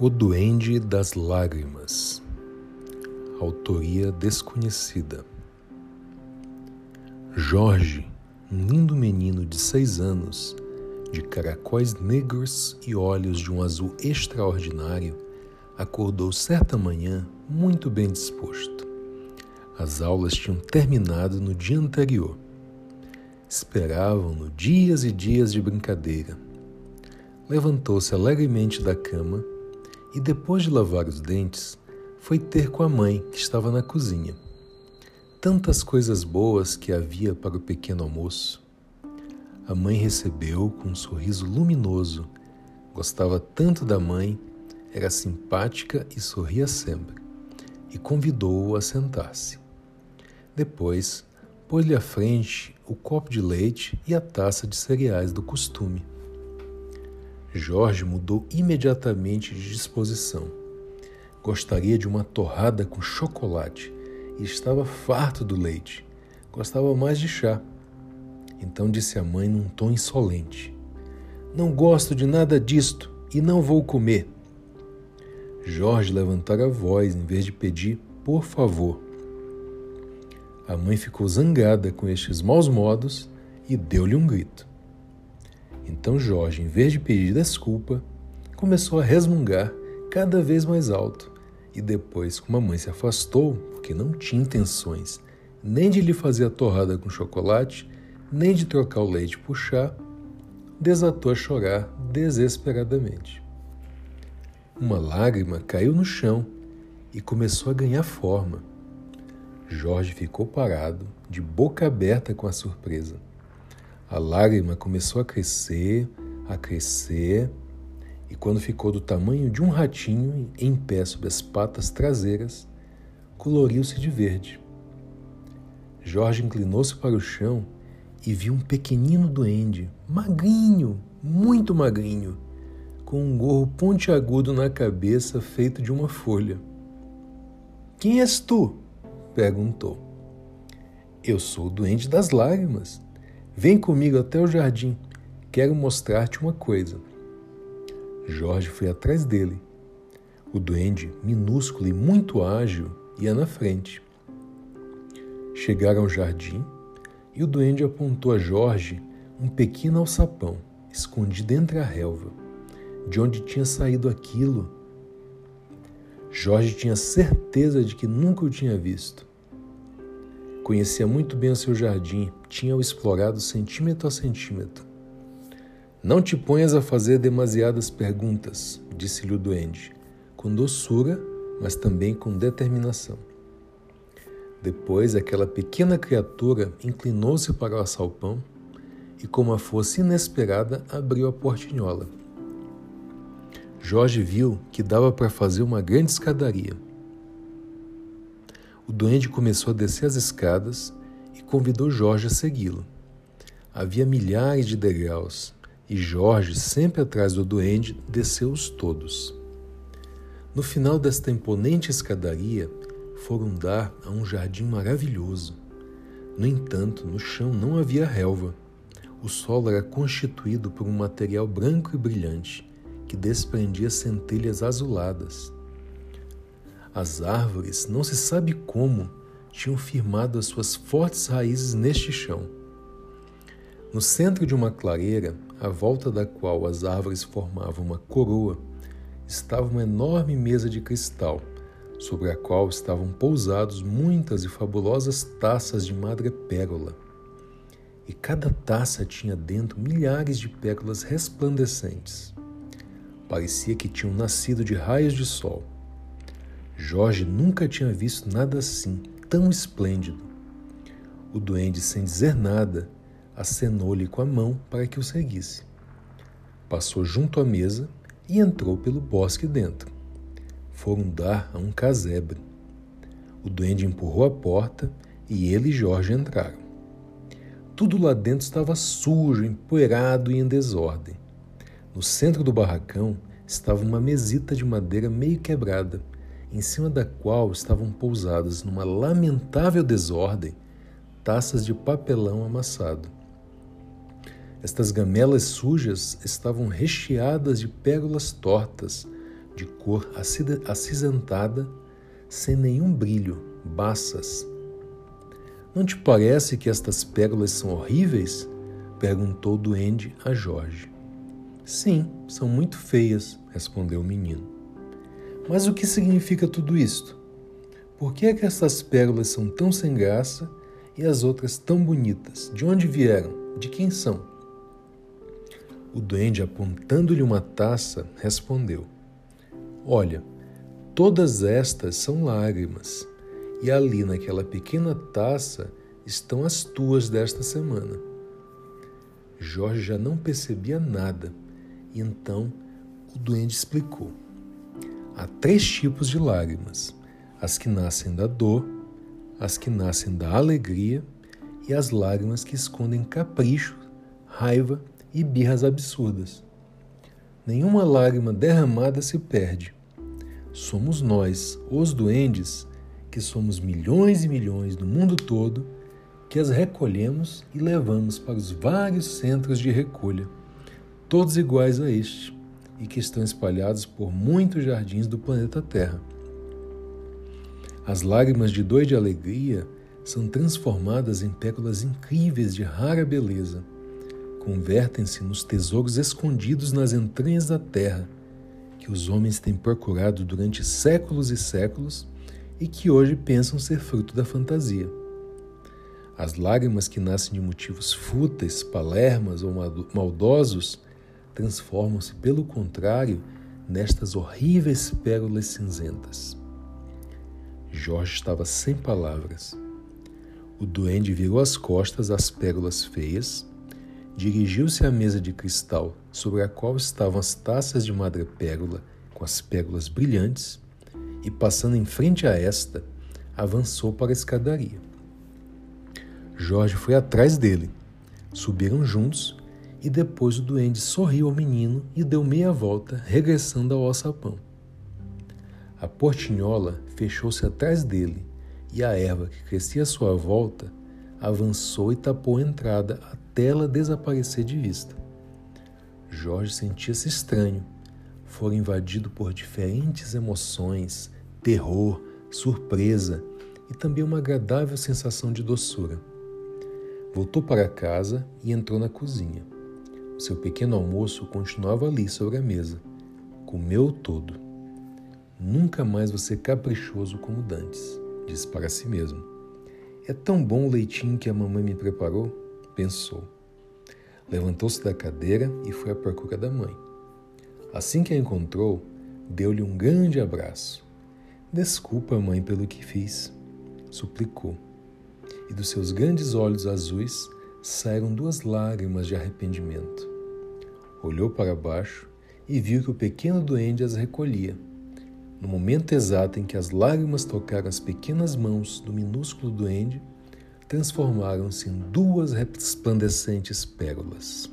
O Duende das Lágrimas Autoria desconhecida Jorge, um lindo menino de seis anos, de caracóis negros e olhos de um azul extraordinário, acordou certa manhã muito bem disposto. As aulas tinham terminado no dia anterior. Esperavam-no dias e dias de brincadeira. Levantou-se alegremente da cama e, depois de lavar os dentes, foi ter com a mãe que estava na cozinha. Tantas coisas boas que havia para o pequeno almoço. A mãe recebeu com um sorriso luminoso. Gostava tanto da mãe, era simpática e sorria sempre, e convidou-o a sentar-se. Depois, pôs-lhe à frente o copo de leite e a taça de cereais do costume. Jorge mudou imediatamente de disposição. Gostaria de uma torrada com chocolate e estava farto do leite. Gostava mais de chá. Então disse à mãe num tom insolente: Não gosto de nada disto e não vou comer. Jorge levantara a voz em vez de pedir por favor. A mãe ficou zangada com estes maus modos e deu-lhe um grito. Então Jorge, em vez de pedir desculpa, começou a resmungar cada vez mais alto. E depois, como a mãe se afastou, porque não tinha intenções nem de lhe fazer a torrada com chocolate, nem de trocar o leite por chá, desatou a chorar desesperadamente. Uma lágrima caiu no chão e começou a ganhar forma. Jorge ficou parado, de boca aberta com a surpresa. A lágrima começou a crescer, a crescer, e quando ficou do tamanho de um ratinho em pé sob as patas traseiras, coloriu-se de verde. Jorge inclinou-se para o chão e viu um pequenino duende, magrinho, muito magrinho, com um gorro pontiagudo na cabeça feito de uma folha. Quem és tu? perguntou. Eu sou o duende das lágrimas. Vem comigo até o jardim. Quero mostrar-te uma coisa. Jorge foi atrás dele. O duende, minúsculo e muito ágil, ia na frente. Chegaram ao jardim e o duende apontou a Jorge um pequeno alçapão escondido entre a relva, de onde tinha saído aquilo. Jorge tinha certeza de que nunca o tinha visto. Conhecia muito bem o seu jardim, tinha-o explorado centímetro a centímetro. Não te ponhas a fazer demasiadas perguntas, disse-lhe o duende, com doçura, mas também com determinação. Depois, aquela pequena criatura inclinou-se para o assalpão e, com uma força inesperada, abriu a portinhola. Jorge viu que dava para fazer uma grande escadaria. O duende começou a descer as escadas e convidou Jorge a segui-lo. Havia milhares de degraus e Jorge, sempre atrás do duende, desceu-os todos. No final desta imponente escadaria, foram dar a um jardim maravilhoso. No entanto, no chão não havia relva. O solo era constituído por um material branco e brilhante que desprendia centelhas azuladas. As árvores, não se sabe como, tinham firmado as suas fortes raízes neste chão. No centro de uma clareira, à volta da qual as árvores formavam uma coroa, estava uma enorme mesa de cristal sobre a qual estavam pousados muitas e fabulosas taças de madrepérola. E cada taça tinha dentro milhares de pérolas resplandecentes. Parecia que tinham nascido de raios de sol. Jorge nunca tinha visto nada assim, tão esplêndido. O duende, sem dizer nada, acenou-lhe com a mão para que o seguisse. Passou junto à mesa e entrou pelo bosque dentro foram dar a um casebre. O duende empurrou a porta e ele e Jorge entraram. Tudo lá dentro estava sujo, empoeirado e em desordem. No centro do barracão estava uma mesita de madeira meio quebrada, em cima da qual estavam pousadas, numa lamentável desordem, taças de papelão amassado. Estas gamelas sujas estavam recheadas de pérolas tortas, de cor acinzentada, sem nenhum brilho, baças. Não te parece que estas pérolas são horríveis? perguntou o duende a Jorge. Sim, são muito feias, respondeu o menino. Mas o que significa tudo isto? Por que é que essas pérolas são tão sem graça e as outras tão bonitas? De onde vieram? De quem são? O duende, apontando-lhe uma taça, respondeu: Olha, todas estas são lágrimas, e ali naquela pequena taça estão as tuas desta semana. Jorge já não percebia nada, e então o duende explicou. Há três tipos de lágrimas: as que nascem da dor, as que nascem da alegria e as lágrimas que escondem capricho, raiva e birras absurdas. Nenhuma lágrima derramada se perde. Somos nós, os duendes, que somos milhões e milhões no mundo todo, que as recolhemos e levamos para os vários centros de recolha, todos iguais a este, e que estão espalhados por muitos jardins do planeta Terra. As lágrimas de dor e de alegria são transformadas em pérolas incríveis de rara beleza convertem-se nos tesouros escondidos nas entranhas da terra, que os homens têm procurado durante séculos e séculos e que hoje pensam ser fruto da fantasia. As lágrimas que nascem de motivos fúteis, palermas ou maldosos transformam-se, pelo contrário, nestas horríveis pérolas cinzentas. Jorge estava sem palavras. O duende virou as costas às pérolas feias dirigiu-se à mesa de cristal sobre a qual estavam as taças de madrepérola com as pérolas brilhantes e, passando em frente a esta, avançou para a escadaria. Jorge foi atrás dele. Subiram juntos e depois o duende sorriu ao menino e deu meia volta, regressando ao alçapão. A portinhola fechou-se atrás dele e a erva que crescia à sua volta avançou e tapou a entrada até ela desaparecer de vista. Jorge sentia-se estranho, fora invadido por diferentes emoções, terror, surpresa e também uma agradável sensação de doçura. Voltou para casa e entrou na cozinha. Seu pequeno almoço continuava ali sobre a mesa. Comeu todo. Nunca mais ser caprichoso como dantes, disse para si mesmo. É tão bom o leitinho que a mamãe me preparou pensou. Levantou-se da cadeira e foi à procura da mãe. Assim que a encontrou, deu-lhe um grande abraço. Desculpa, mãe, pelo que fiz, suplicou. E dos seus grandes olhos azuis saíram duas lágrimas de arrependimento. Olhou para baixo e viu que o pequeno duende as recolhia. No momento exato em que as lágrimas tocaram as pequenas mãos do minúsculo duende, transformaram-se em duas resplandecentes pérolas.